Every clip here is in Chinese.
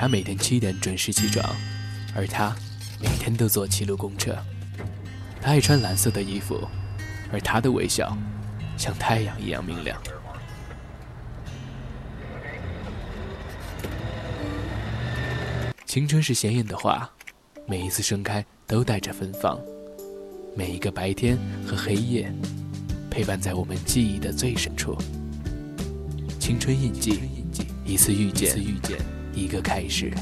他每天七点准时起床，而他每天都坐七路公车。他爱穿蓝色的衣服，而他的微笑像太阳一样明亮。青春是鲜艳的花，每一次盛开都带着芬芳。每一个白天和黑夜，陪伴在我们记忆的最深处。青春印记，一次遇见，一个开始。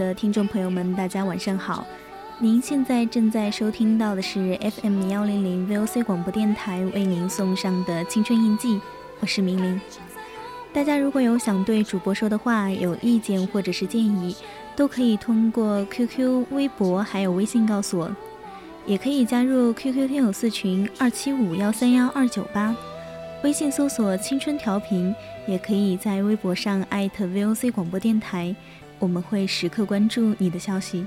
的听众朋友们，大家晚上好。您现在正在收听到的是 FM 幺零零 VOC 广播电台为您送上的青春印记，我是明玲。大家如果有想对主播说的话、有意见或者是建议，都可以通过 QQ、微博还有微信告诉我，也可以加入 QQ 听友四群二七五幺三幺二九八，微信搜索“青春调频”。也可以在微博上艾特 VOC 广播电台，我们会时刻关注你的消息。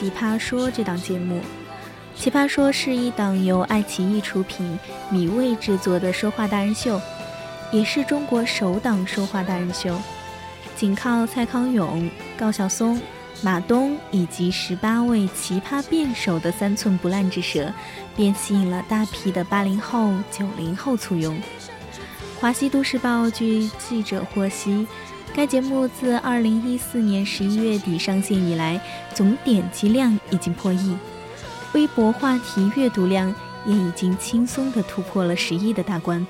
奇葩说》这档节目？《奇葩说》是一档由爱奇艺出品、米未制作的说话达人秀，也是中国首档说话达人秀。仅靠蔡康永、高晓松、马东以及十八位奇葩辩手的三寸不烂之舌，便吸引了大批的八零后、九零后簇拥。华西都市报据记者获悉。该节目自二零一四年十一月底上线以来，总点击量已经破亿，微博话题阅读量也已经轻松地突破了十亿的大关。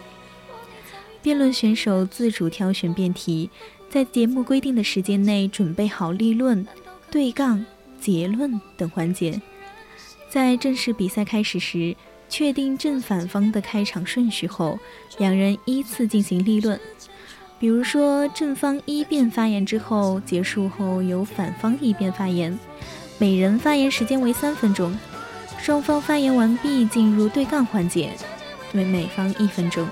辩论选手自主挑选辩题，在节目规定的时间内准备好立论、对杠、结论等环节，在正式比赛开始时，确定正反方的开场顺序后，两人依次进行立论。比如说，正方一辩发言之后，结束后由反方一辩发言，每人发言时间为三分钟。双方发言完毕，进入对杠环节，为每方一分钟。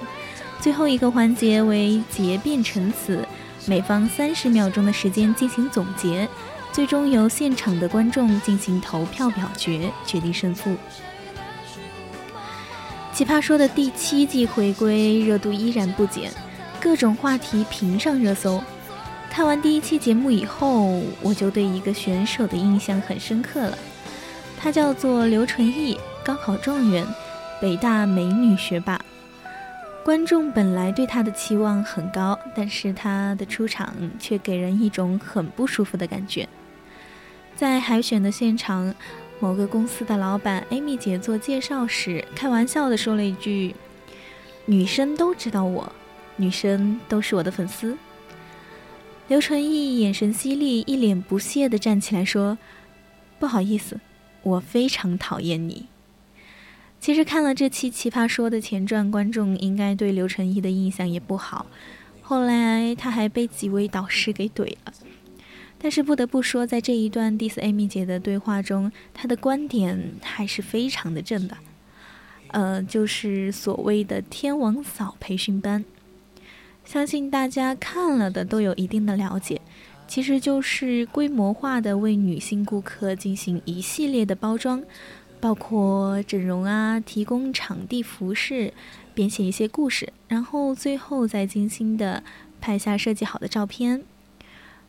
最后一个环节为结辩陈词，每方三十秒钟的时间进行总结，最终由现场的观众进行投票表决，决定胜负。奇葩说的第七季回归，热度依然不减。各种话题频上热搜。看完第一期节目以后，我就对一个选手的印象很深刻了。他叫做刘纯义，高考状元，北大美女学霸。观众本来对他的期望很高，但是他的出场却给人一种很不舒服的感觉。在海选的现场，某个公司的老板 Amy 姐做介绍时，开玩笑的说了一句：“女生都知道我。”女生都是我的粉丝。刘纯艺眼神犀利，一脸不屑地站起来说：“不好意思，我非常讨厌你。其实看了这期《奇葩说》的前传，观众应该对刘成毅的印象也不好。后来他还被几位导师给怼了。但是不得不说，在这一段 diss Amy 姐的对话中，她的观点还是非常的正的。呃，就是所谓的“天王嫂”培训班，相信大家看了的都有一定的了解。其实就是规模化的为女性顾客进行一系列的包装，包括整容啊，提供场地服饰，编写一些故事，然后最后再精心的拍下设计好的照片，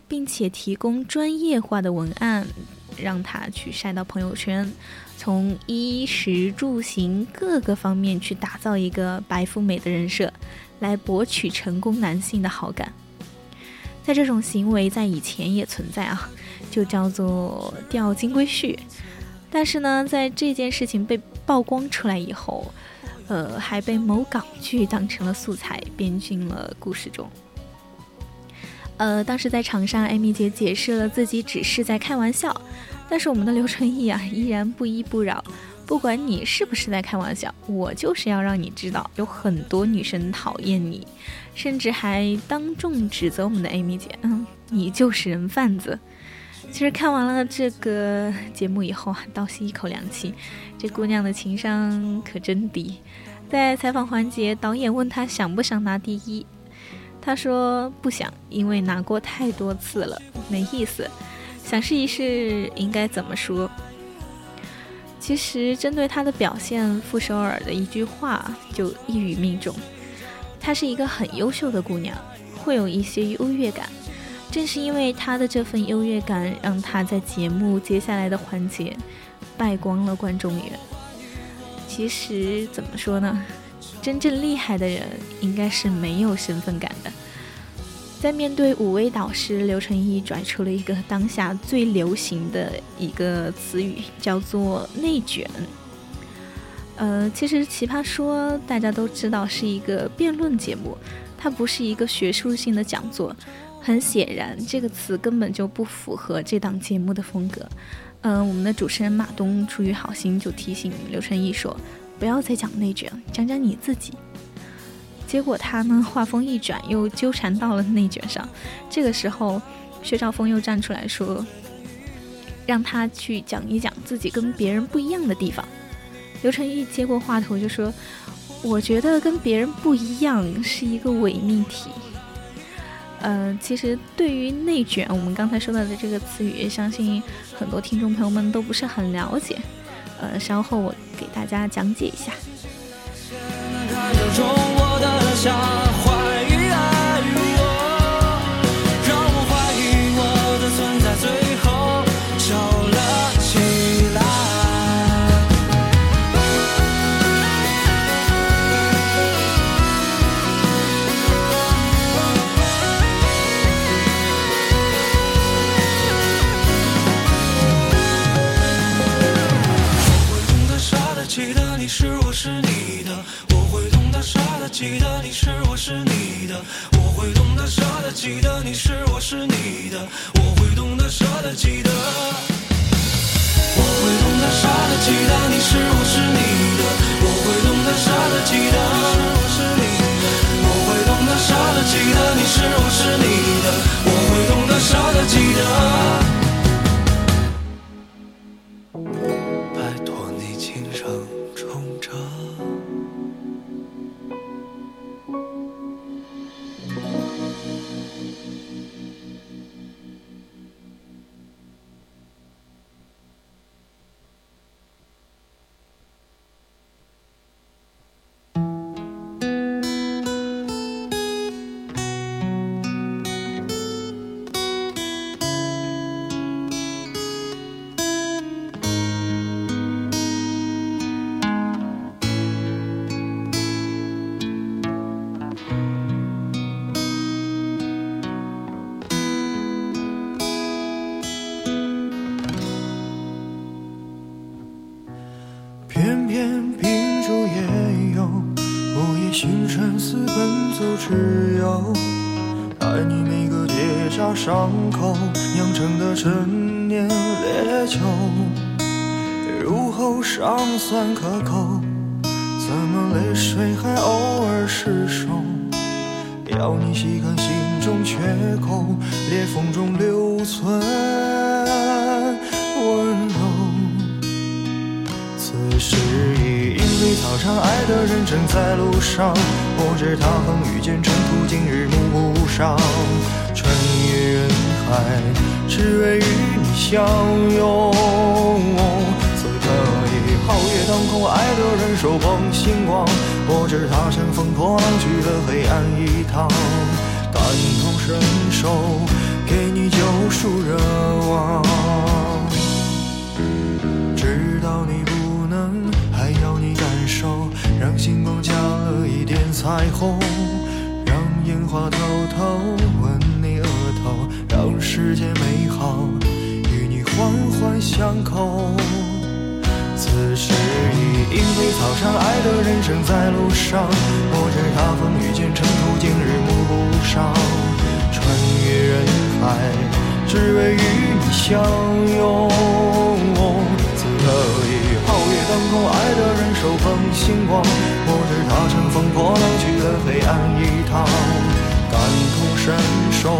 并且提供专业化的文案，让他去晒到朋友圈，从衣食住行各个方面去打造一个白富美的人设，来博取成功男性的好感。在这种行为在以前也存在啊，就叫做钓金龟婿。但是呢，在这件事情被曝光出来以后，呃，还被某港剧当成了素材编进了故事中。呃，当时在场上，艾米姐解释了自己只是在开玩笑，但是我们的刘春义啊，依然不依不饶。不管你是不是在开玩笑，我就是要让你知道，有很多女生讨厌你，甚至还当众指责我们的 Amy 姐，嗯，你就是人贩子。其实看完了这个节目以后啊，倒吸一口凉气，这姑娘的情商可真低。在采访环节，导演问她想不想拿第一，她说不想，因为拿过太多次了，没意思。想试一试，应该怎么说？其实，针对她的表现，傅首尔的一句话就一语命中。她是一个很优秀的姑娘，会有一些优越感。正是因为她的这份优越感，让她在节目接下来的环节败光了观众缘。其实怎么说呢？真正厉害的人应该是没有身份感的。在面对五位导师，刘成毅拽出了一个当下最流行的一个词语，叫做“内卷”。呃，其实《奇葩说》大家都知道是一个辩论节目，它不是一个学术性的讲座。很显然，这个词根本就不符合这档节目的风格。嗯，我们的主持人马东出于好心就提醒刘成毅说：“不要再讲内卷，讲讲你自己。”结果他呢，话锋一转，又纠缠到了内卷上。这个时候，薛兆丰又站出来说：“让他去讲一讲自己跟别人不一样的地方。”刘成毅接过话头就说：“我觉得跟别人不一样是一个伪命题。”呃，其实对于内卷，我们刚才说到的这个词语，相信很多听众朋友们都不是很了解。呃，稍后我给大家讲解一下。下怀记得你是我是你的，我会懂得舍得。记得你是我是你的，我会懂得舍得。记得，我会懂得舍得。记得你是我是你的，我会懂得舍得。记得你是我是你的，我会懂得舍得。记得你是我是你的，我会懂得舍得。记得。伤口酿成的陈年烈酒，入喉尚算可口，怎么泪水还偶尔失守？要你细看心中缺口，裂缝中留存温柔。此时已莺飞草长，爱的人正在路上，不知他风雨兼程途，今日暮不赏。穿越人海，只为与你相拥。此刻已皓月当空，爱的人手捧星光，我知他乘风破浪去了黑暗一趟，感同身受，给你救赎热望，知道你不能，还要你感受，让星光加了一点彩虹，让烟花偷偷，世界美好与你环环相扣。此时已莺飞草长，爱的人正在路上。不知他风雨兼程途，今日暮不赏。穿越人海，只为与你相拥。此刻已皓月当空，爱的人手捧星光。不知他乘风破浪去了黑暗一趟，感同身受，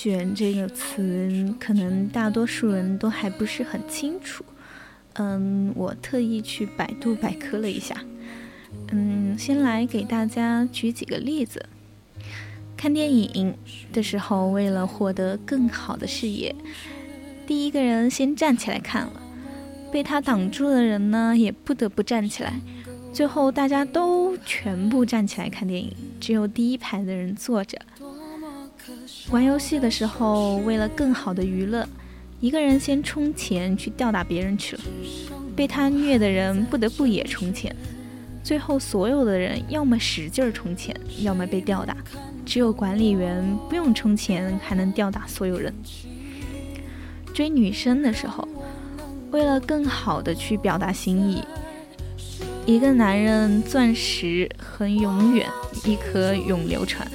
卷”这个词，可能大多数人都还不是很清楚。嗯，我特意去百度百科了一下。嗯，先来给大家举几个例子。看电影的时候，为了获得更好的视野，第一个人先站起来看了，被他挡住的人呢，也不得不站起来。最后大家都全部站起来看电影，只有第一排的人坐着。玩游戏的时候，为了更好的娱乐，一个人先充钱去吊打别人去了，被他虐的人不得不也充钱。最后所有的人要么使劲儿充钱，要么被吊打，只有管理员不用充钱还能吊打所有人。追女生的时候，为了更好的去表达心意，一个男人钻石恒永远，一颗永流传。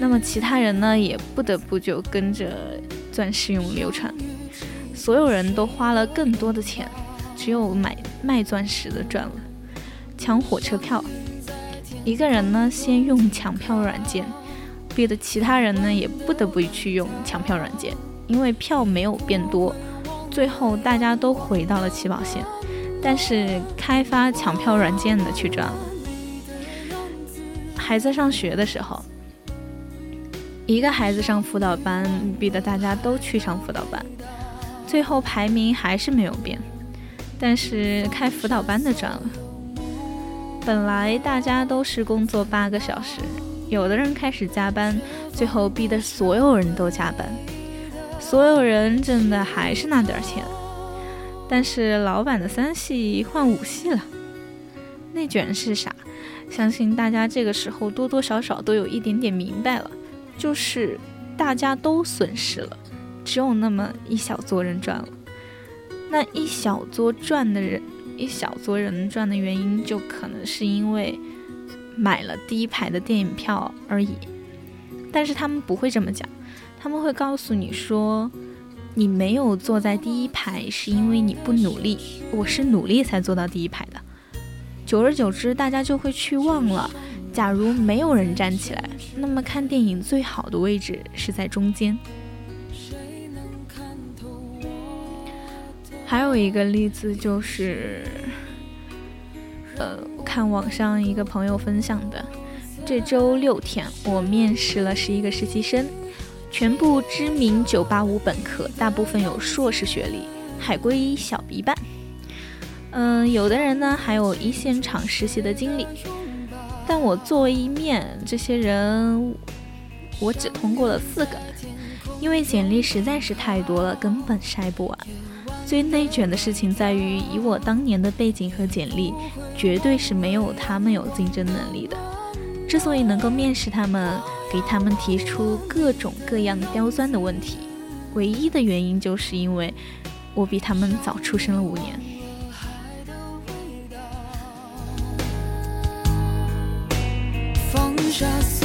那么其他人呢，也不得不就跟着钻石永流传。所有人都花了更多的钱，只有买卖钻石的赚了。抢火车票，一个人呢先用抢票软件，逼得其他人呢也不得不去用抢票软件，因为票没有变多，最后大家都回到了起跑线，但是开发抢票软件的去赚了。还在上学的时候。一个孩子上辅导班，逼得大家都去上辅导班，最后排名还是没有变，但是开辅导班的赚了。本来大家都是工作八个小时，有的人开始加班，最后逼得所有人都加班，所有人挣的还是那点钱，但是老板的三系换五系了。内卷是啥？相信大家这个时候多多少少都有一点点明白了。就是大家都损失了，只有那么一小撮人赚了。那一小撮赚的人，一小撮人赚的原因，就可能是因为买了第一排的电影票而已。但是他们不会这么讲，他们会告诉你说，你没有坐在第一排，是因为你不努力。我是努力才坐到第一排的。久而久之，大家就会去忘了，假如没有人站起来，那么看电影最好的位置是在中间。还有一个例子就是，呃，看网上一个朋友分享的，这周六天我面试了十一个实习生，全部知名985本科，大部分有硕士学历，海归小一半。嗯，有的人呢还有一线厂实习的经历，但我作为一面，这些人我只通过了四个，因为简历实在是太多了，根本筛不完。最内卷的事情在于，以我当年的背景和简历，绝对是没有他们有竞争能力的。之所以能够面试他们，给他们提出各种各样刁钻的问题，唯一的原因就是因为我比他们早出生了五年。放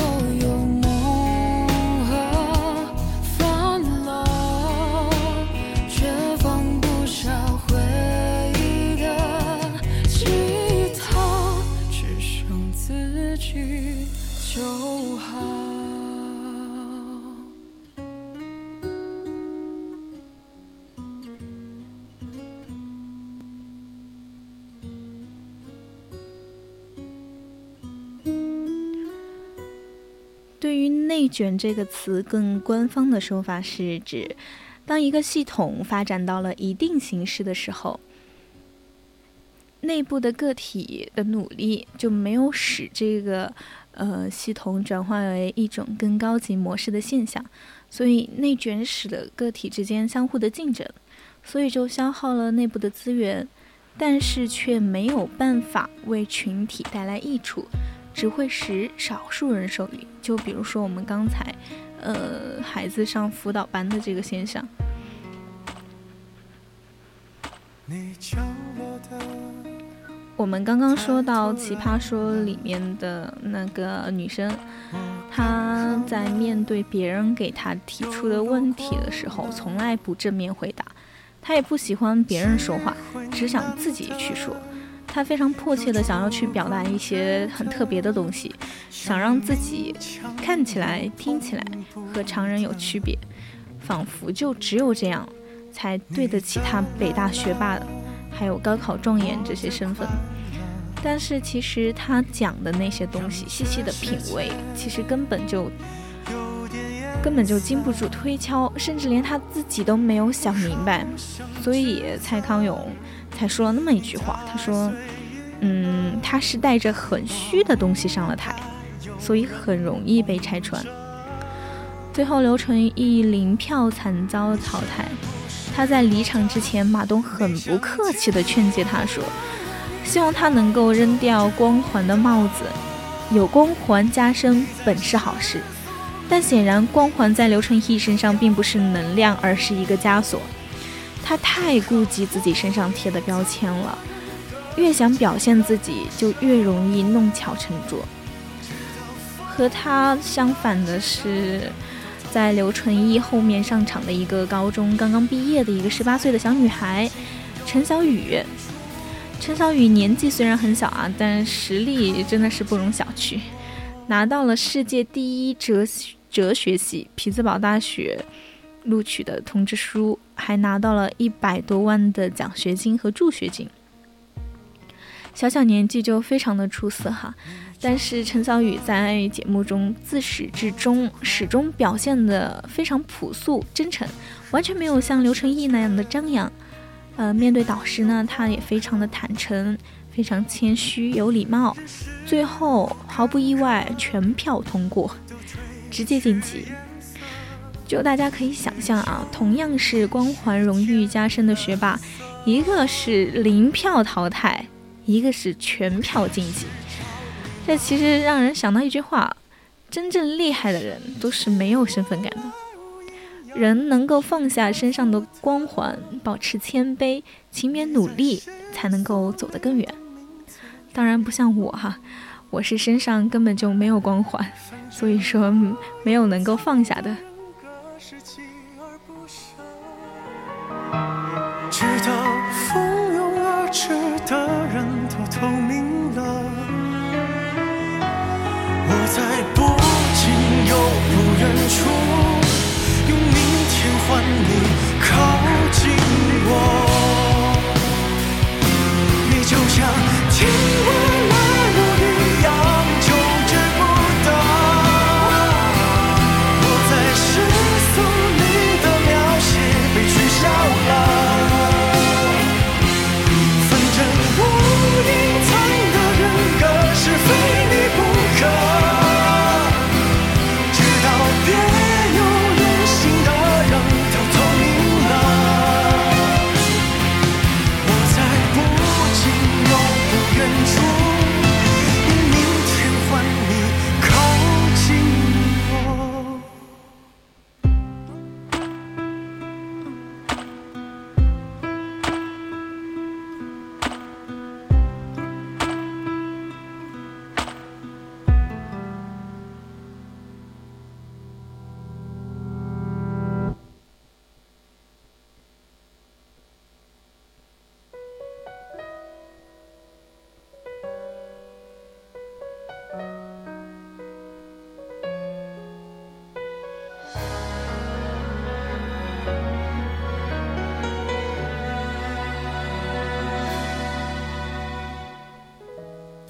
内卷”这个词，更官方的说法是指，当一个系统发展到了一定形式的时候，内部的个体的努力就没有使这个呃系统转化为一种更高级模式的现象，所以内卷使得个体之间相互的竞争，所以就消耗了内部的资源，但是却没有办法为群体带来益处。只会使少数人受益，就比如说我们刚才，呃，孩子上辅导班的这个现象。我们刚刚说到《奇葩说》里面的那个女生，她在面对别人给她提出的问题的时候，从来不正面回答，她也不喜欢别人说话，只想自己去说。他非常迫切的想要去表达一些很特别的东西，想让自己看起来、听起来和常人有区别，仿佛就只有这样，才对得起他北大学霸还有高考状元这些身份。但是其实他讲的那些东西，细细的品味，其实根本就根本就经不住推敲，甚至连他自己都没有想明白。所以蔡康永。才说了那么一句话，他说：“嗯，他是带着很虚的东西上了台，所以很容易被拆穿。最后，刘纯一零票惨遭淘汰。他在离场之前，马东很不客气地劝诫他说：希望他能够扔掉光环的帽子，有光环加身本是好事。但显然，光环在刘纯一身上并不是能量，而是一个枷锁。”他太顾及自己身上贴的标签了，越想表现自己，就越容易弄巧成拙。和他相反的是，在刘纯一后面上场的一个高中刚刚毕业的一个十八岁的小女孩陈小雨。陈小雨年纪虽然很小啊，但实力真的是不容小觑，拿到了世界第一哲哲学系匹兹堡大学。录取的通知书，还拿到了一百多万的奖学金和助学金。小小年纪就非常的出色哈，但是陈小雨在节目中自始至终始终表现的非常朴素真诚，完全没有像刘成义那样的张扬。呃，面对导师呢，他也非常的坦诚，非常谦虚有礼貌。最后毫不意外，全票通过，直接晋级。就大家可以想象啊，同样是光环荣誉加身的学霸，一个是零票淘汰，一个是全票晋级。这其实让人想到一句话：真正厉害的人都是没有身份感的。人能够放下身上的光环，保持谦卑，勤勉努力，才能够走得更远。当然不像我哈，我是身上根本就没有光环，所以说没有能够放下的。用明天换你。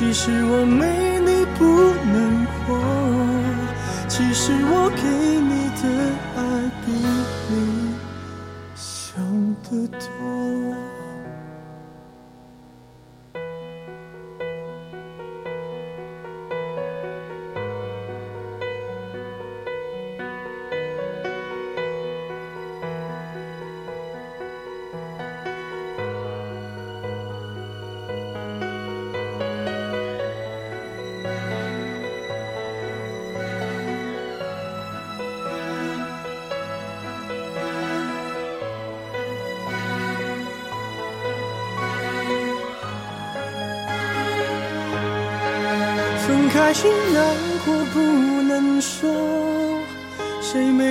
其实我没你不能活，其实我给你的爱比你想的多。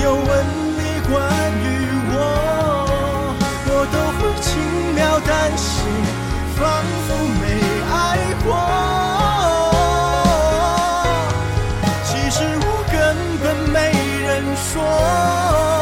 有问你关于我，我都会轻描淡写，仿佛没爱过。其实我根本没人说。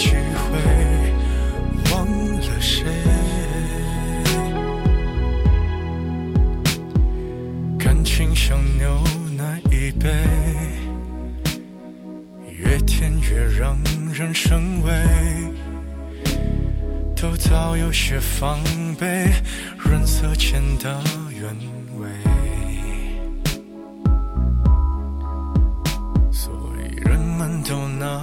机会，忘了谁？感情像牛奶一杯，越甜越让人生畏，都早有些防备，润色前的原味。所以人们都拿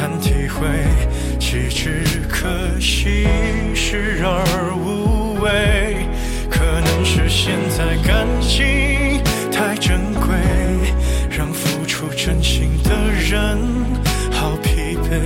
难体会，岂止可惜，视而无味。可能是现在感情太珍贵，让付出真心的人好疲惫。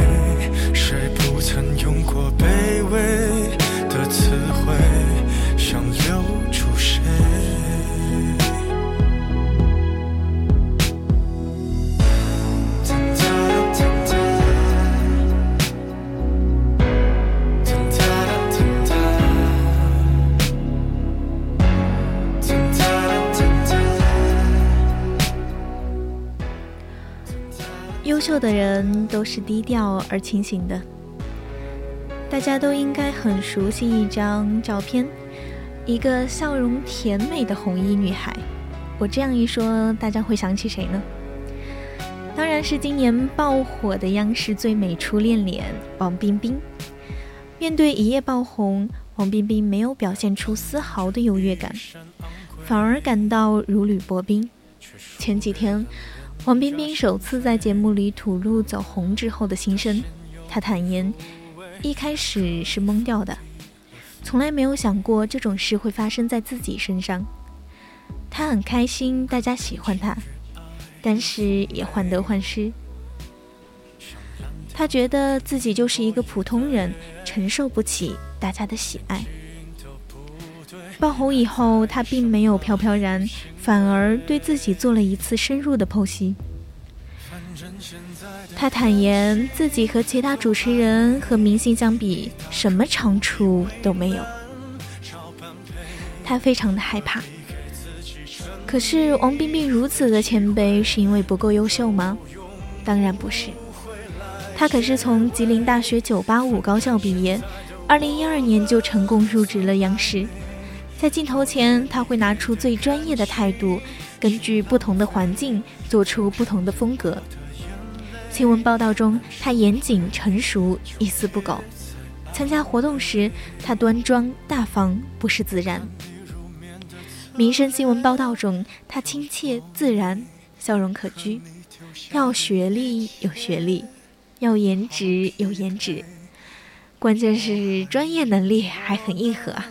优秀的人都是低调而清醒的，大家都应该很熟悉一张照片，一个笑容甜美的红衣女孩。我这样一说，大家会想起谁呢？当然是今年爆火的央视最美初恋脸王冰冰。面对一夜爆红，王冰冰没有表现出丝毫的优越感，反而感到如履薄冰。前几天。王冰冰首次在节目里吐露走红之后的心声，她坦言，一开始是懵掉的，从来没有想过这种事会发生在自己身上。她很开心大家喜欢她，但是也患得患失。她觉得自己就是一个普通人，承受不起大家的喜爱。爆红以后，他并没有飘飘然，反而对自己做了一次深入的剖析。他坦言自己和其他主持人和明星相比，什么长处都没有。他非常的害怕。可是王冰冰如此的谦卑，是因为不够优秀吗？当然不是。他可是从吉林大学985高校毕业，2012年就成功入职了央视。在镜头前，他会拿出最专业的态度，根据不同的环境做出不同的风格。新闻报道中，他严谨成熟，一丝不苟；参加活动时，他端庄大方，不失自然。民生新闻报道中，他亲切自然，笑容可掬。要学历有学历，要颜值有颜值，关键是专业能力还很硬核啊！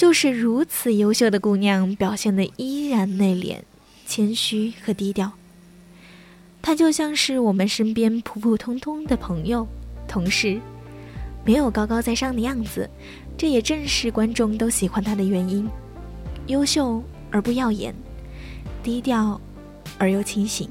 就是如此优秀的姑娘，表现的依然内敛、谦虚和低调。她就像是我们身边普普通通的朋友、同事，没有高高在上的样子。这也正是观众都喜欢她的原因。优秀而不耀眼，低调而又清醒。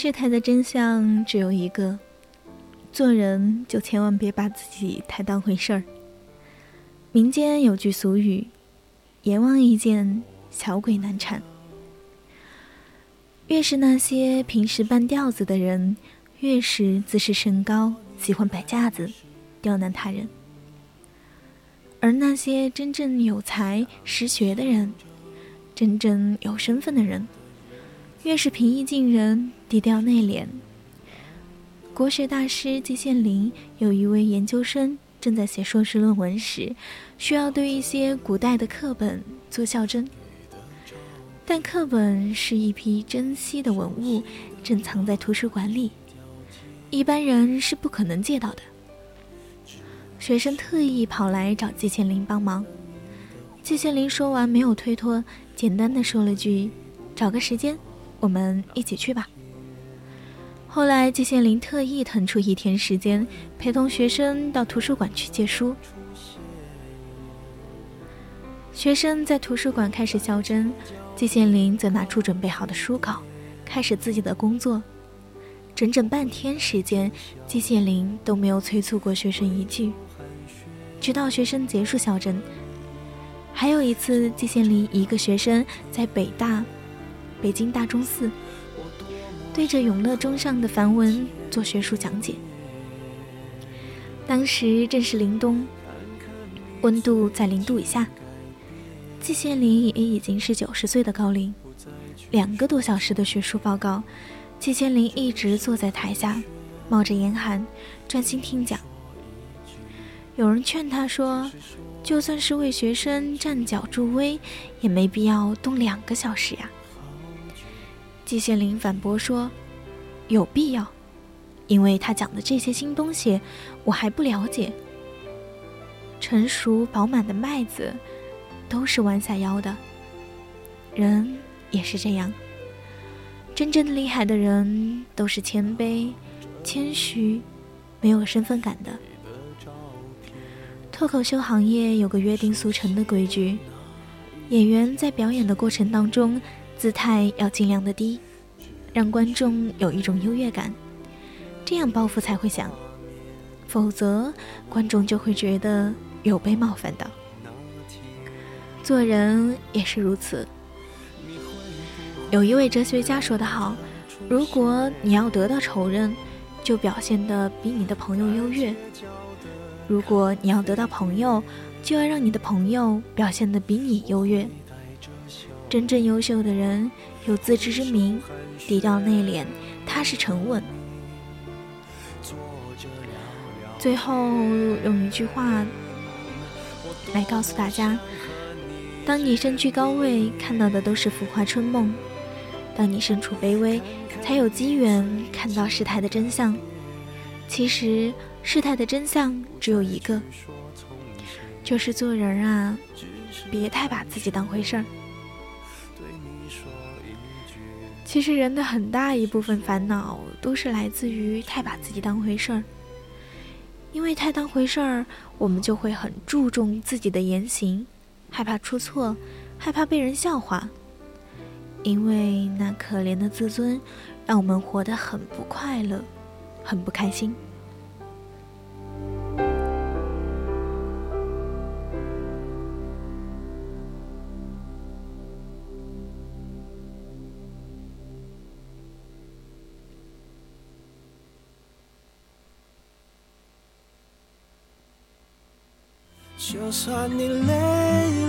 事态的真相只有一个：做人就千万别把自己太当回事儿。民间有句俗语：“阎王一见，小鬼难缠。”越是那些平时半吊子的人，越是自视甚高，喜欢摆架子，刁难他人；而那些真正有才识学的人，真正有身份的人。越是平易近人、低调内敛。国学大师季羡林有一位研究生正在写硕士论文时，需要对一些古代的课本做校正，但课本是一批珍稀的文物，正藏在图书馆里，一般人是不可能借到的。学生特意跑来找季羡林帮忙，季羡林说完没有推脱，简单的说了句：“找个时间。”我们一起去吧。后来，季羡林特意腾出一天时间，陪同学生到图书馆去借书。学生在图书馆开始校正，季羡林则拿出准备好的书稿，开始自己的工作。整整半天时间，季羡林都没有催促过学生一句，直到学生结束校正。还有一次，季羡林一个学生在北大。北京大钟寺，对着永乐钟上的梵文做学术讲解。当时正是凛冬，温度在零度以下。季羡林也已经是九十岁的高龄，两个多小时的学术报告，季羡林一直坐在台下，冒着严寒，专心听讲。有人劝他说：“就算是为学生站脚助威，也没必要动两个小时呀。”季羡林反驳说：“有必要，因为他讲的这些新东西我还不了解。成熟饱满的麦子都是弯下腰的，人也是这样。真正厉害的人都是谦卑、谦虚、没有身份感的。脱口秀行业有个约定俗成的规矩：演员在表演的过程当中。”姿态要尽量的低，让观众有一种优越感，这样包袱才会响，否则观众就会觉得有被冒犯到。做人也是如此。有一位哲学家说得好：“如果你要得到仇人，就表现得比你的朋友优越；如果你要得到朋友，就要让你的朋友表现得比你优越。”真正优秀的人有自知之明，低调内敛，踏实沉稳。最后用一句话来告诉大家：当你身居高位，看到的都是浮华春梦；当你身处卑微，才有机缘看到事态的真相。其实事态的真相只有一个，就是做人啊，别太把自己当回事儿。其实人的很大一部分烦恼都是来自于太把自己当回事儿，因为太当回事儿，我们就会很注重自己的言行，害怕出错，害怕被人笑话，因为那可怜的自尊，让我们活得很不快乐，很不开心。就算你累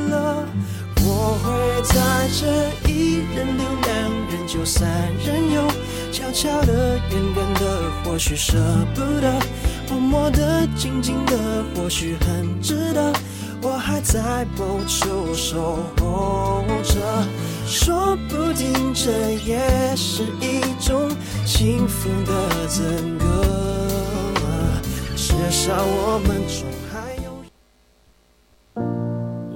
了，我会在这一人留两人就三人游，悄悄的、远远的，或许舍不得；默默的、静静的，或许很值得。我还在某处守候着，说不定这也是一种幸福的资格。至少我们中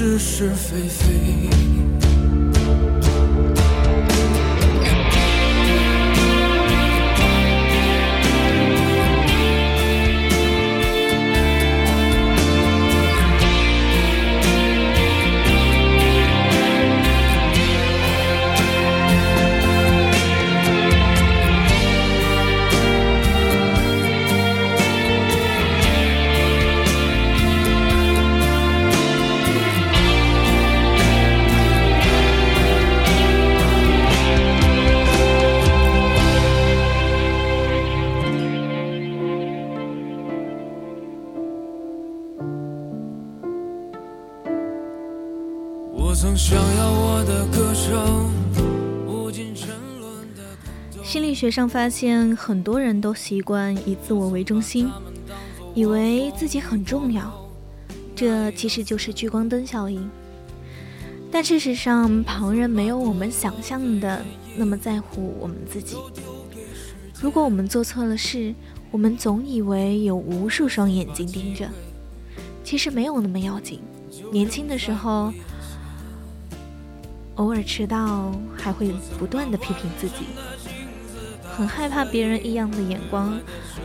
是是非非。学上发现，很多人都习惯以自我为中心，以为自己很重要，这其实就是聚光灯效应。但事实上，旁人没有我们想象的那么在乎我们自己。如果我们做错了事，我们总以为有无数双眼睛盯着，其实没有那么要紧。年轻的时候。偶尔迟到，还会不断的批评自己，很害怕别人异样的眼光。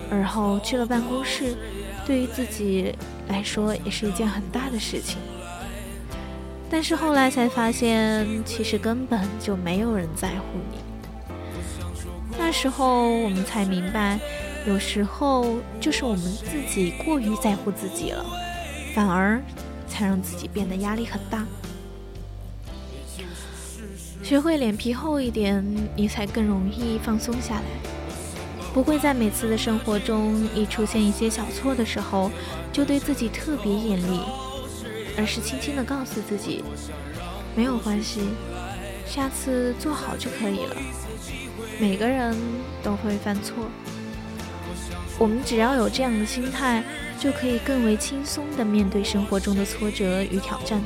而后去了办公室，对于自己来说也是一件很大的事情。但是后来才发现，其实根本就没有人在乎你。那时候我们才明白，有时候就是我们自己过于在乎自己了，反而才让自己变得压力很大。学会脸皮厚一点，你才更容易放松下来，不会在每次的生活中一出现一些小错的时候，就对自己特别严厉，而是轻轻的告诉自己，没有关系，下次做好就可以了。每个人都会犯错，我们只要有这样的心态，就可以更为轻松的面对生活中的挫折与挑战。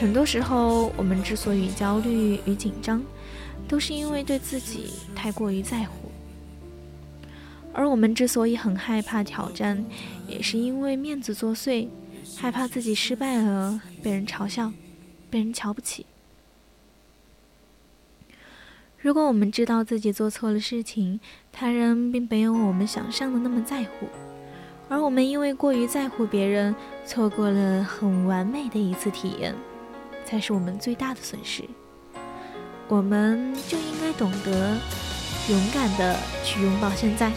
很多时候，我们之所以焦虑与紧张，都是因为对自己太过于在乎；而我们之所以很害怕挑战，也是因为面子作祟，害怕自己失败了被人嘲笑、被人瞧不起。如果我们知道自己做错了事情，他人并没有我们想象的那么在乎，而我们因为过于在乎别人，错过了很完美的一次体验。才是我们最大的损失，我们就应该懂得勇敢的去拥抱现在。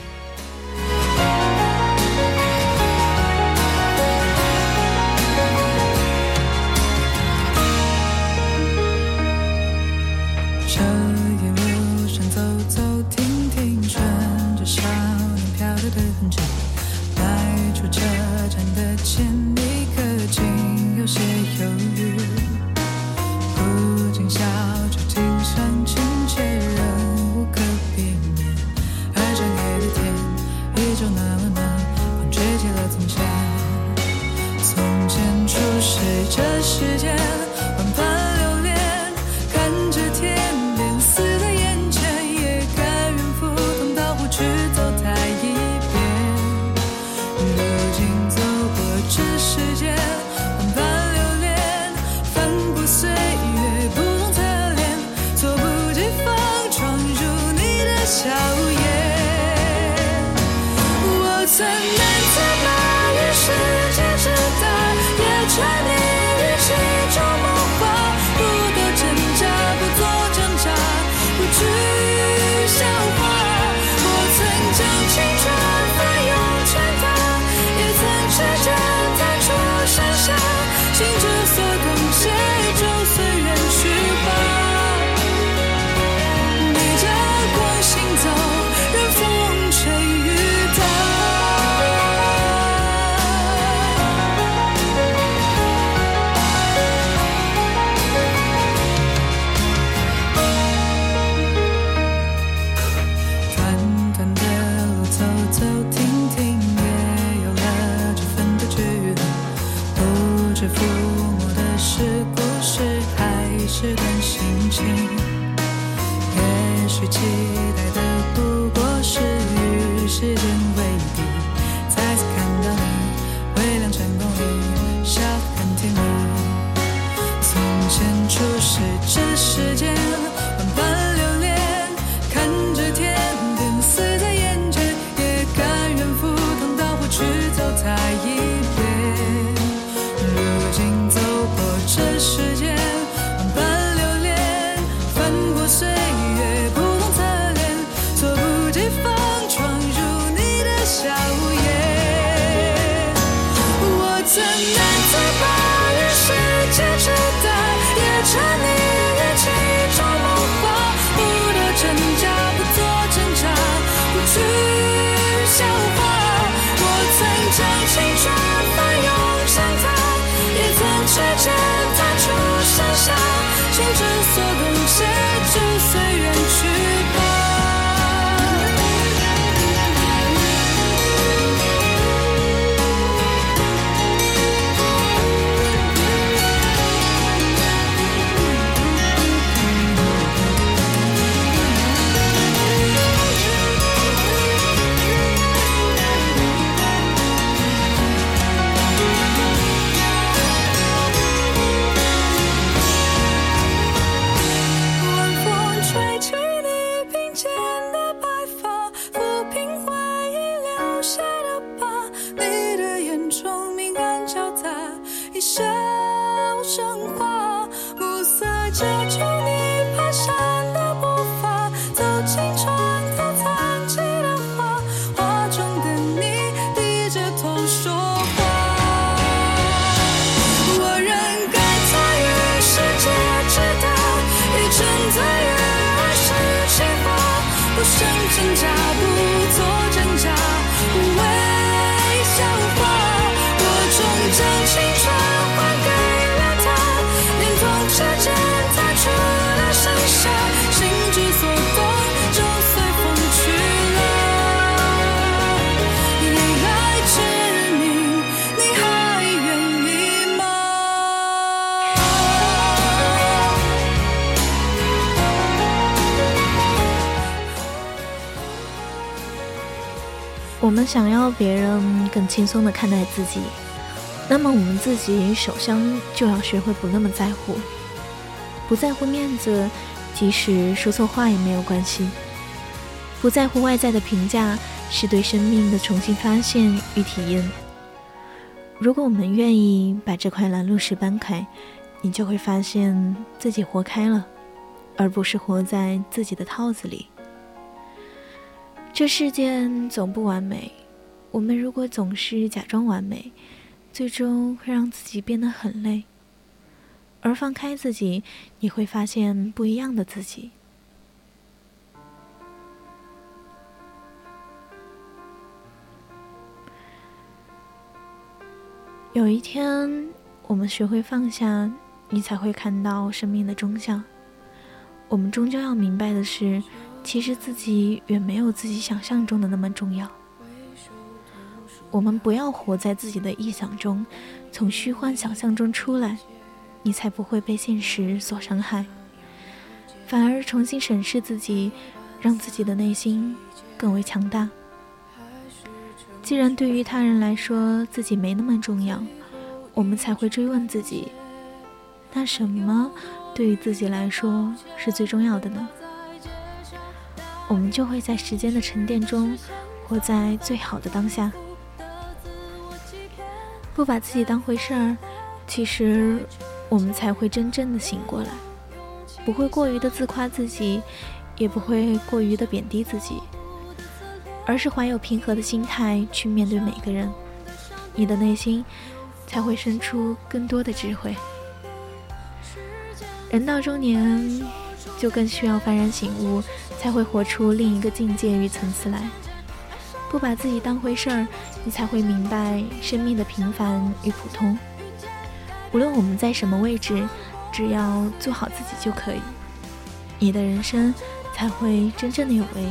我们想要别人更轻松的看待自己，那么我们自己首先就要学会不那么在乎，不在乎面子，即使说错话也没有关系。不在乎外在的评价，是对生命的重新发现与体验。如果我们愿意把这块拦路石搬开，你就会发现自己活开了，而不是活在自己的套子里。这世间总不完美，我们如果总是假装完美，最终会让自己变得很累。而放开自己，你会发现不一样的自己。有一天，我们学会放下，你才会看到生命的终相。我们终究要明白的是，其实自己远没有自己想象中的那么重要。我们不要活在自己的臆想中，从虚幻想象中出来，你才不会被现实所伤害，反而重新审视自己，让自己的内心更为强大。既然对于他人来说自己没那么重要，我们才会追问自己：那什么对于自己来说是最重要的呢？我们就会在时间的沉淀中，活在最好的当下。不把自己当回事儿，其实我们才会真正的醒过来，不会过于的自夸自己，也不会过于的贬低自己，而是怀有平和的心态去面对每个人，你的内心才会生出更多的智慧。人到中年，就更需要幡然醒悟，才会活出另一个境界与层次来。不把自己当回事儿，你才会明白生命的平凡与普通。无论我们在什么位置，只要做好自己就可以，你的人生才会真正的有为。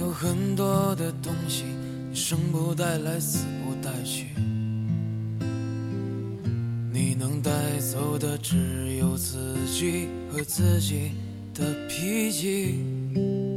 有很多的东西生不带来死不带去。你能带走的只有自己和自己的脾气。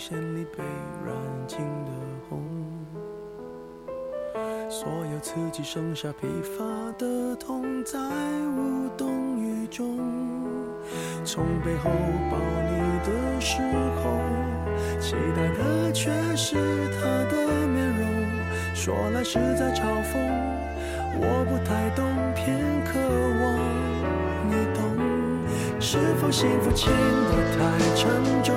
线里被染尽的红。所有刺激剩下疲乏的痛，在无动于衷。从背后抱你的时候，期待的却是他的面容。说来是在嘲讽，我不太懂，偏渴望你懂。是否幸福轻得太沉重？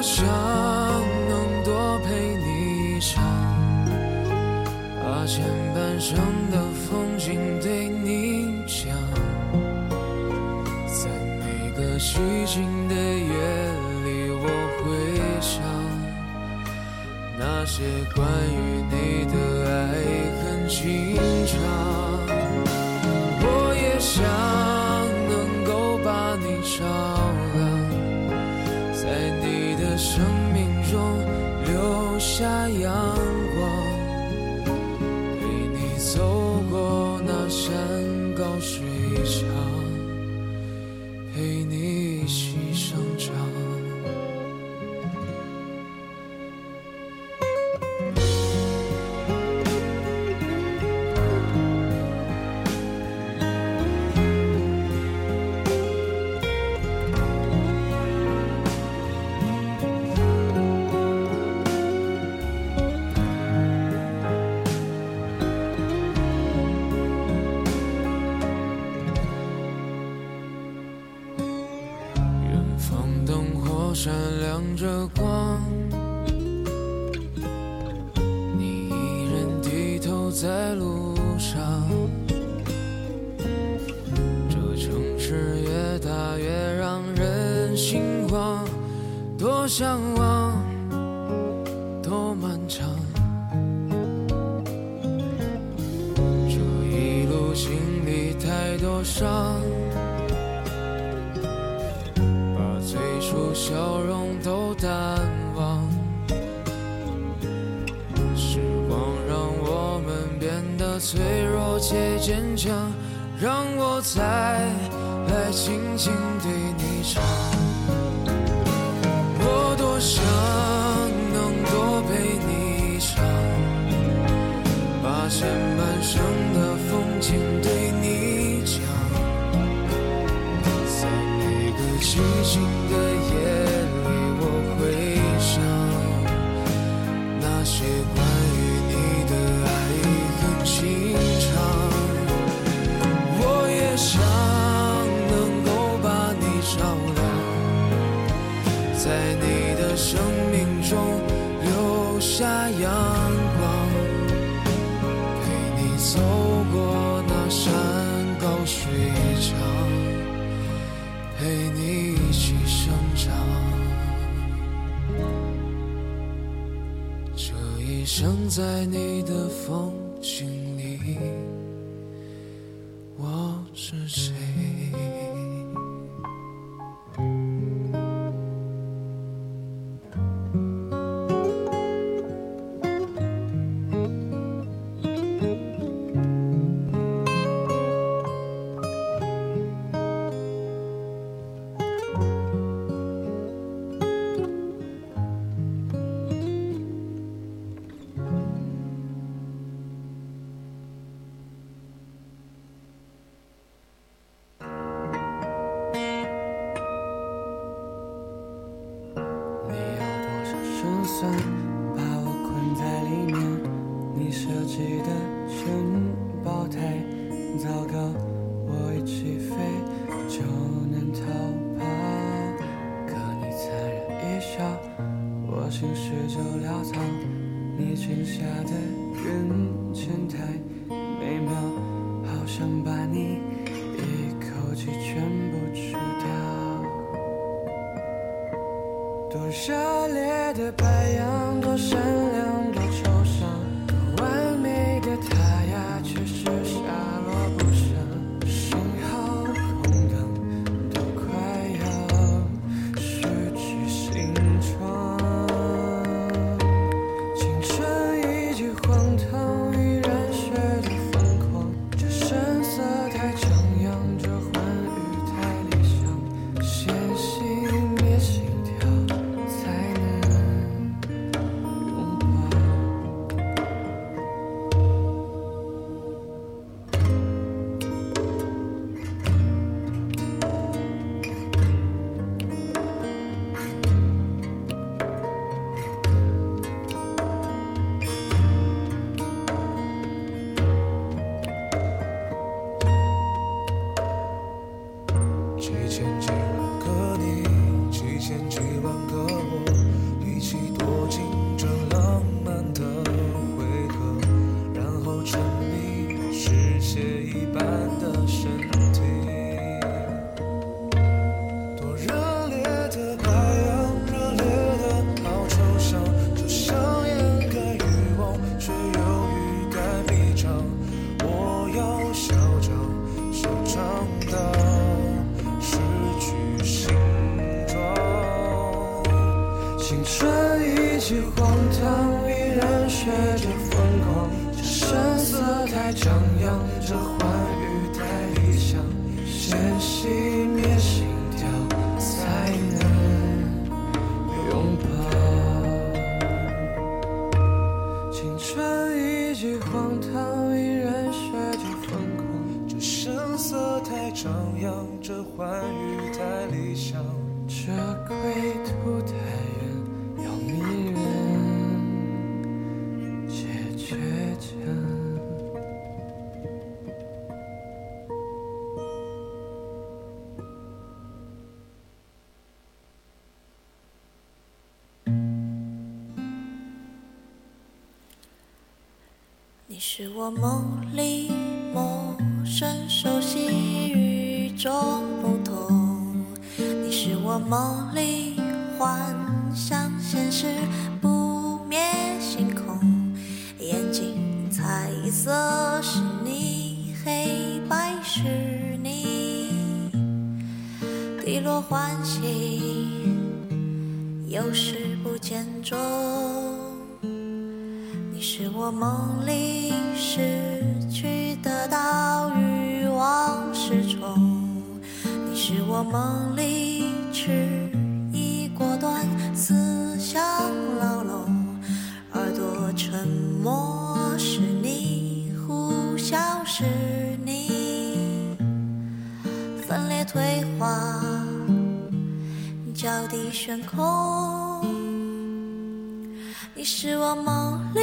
我想能多陪你一场，把前半生的风景对你讲。在每个寂静的夜里，我会想那些关于你的爱恨情长。我也想。是我梦悬空。你是我梦里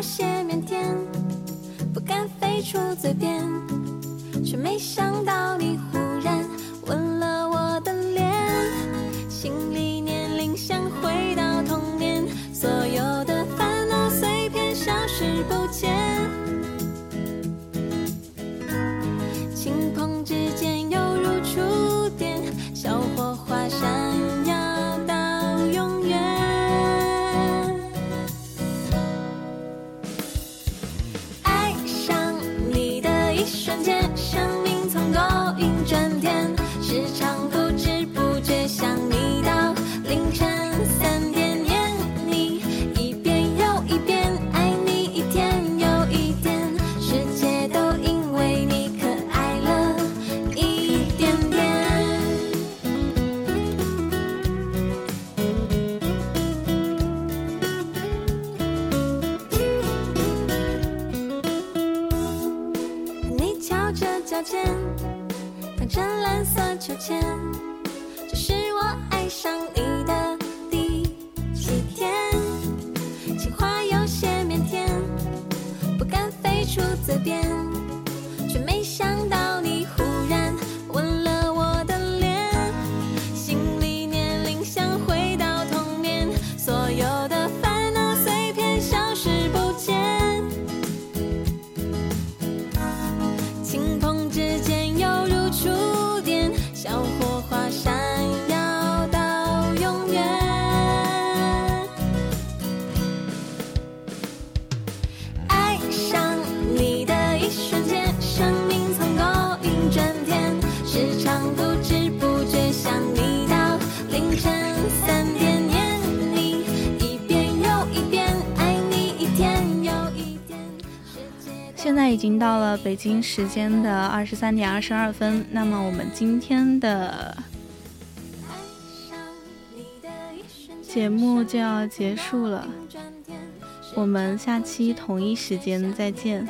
有些腼腆，不敢飞出嘴边，却没想到你会。已经到了北京时间的二十三点二十二分那么我们今天的节目就要结束了我们下期同一时间再见。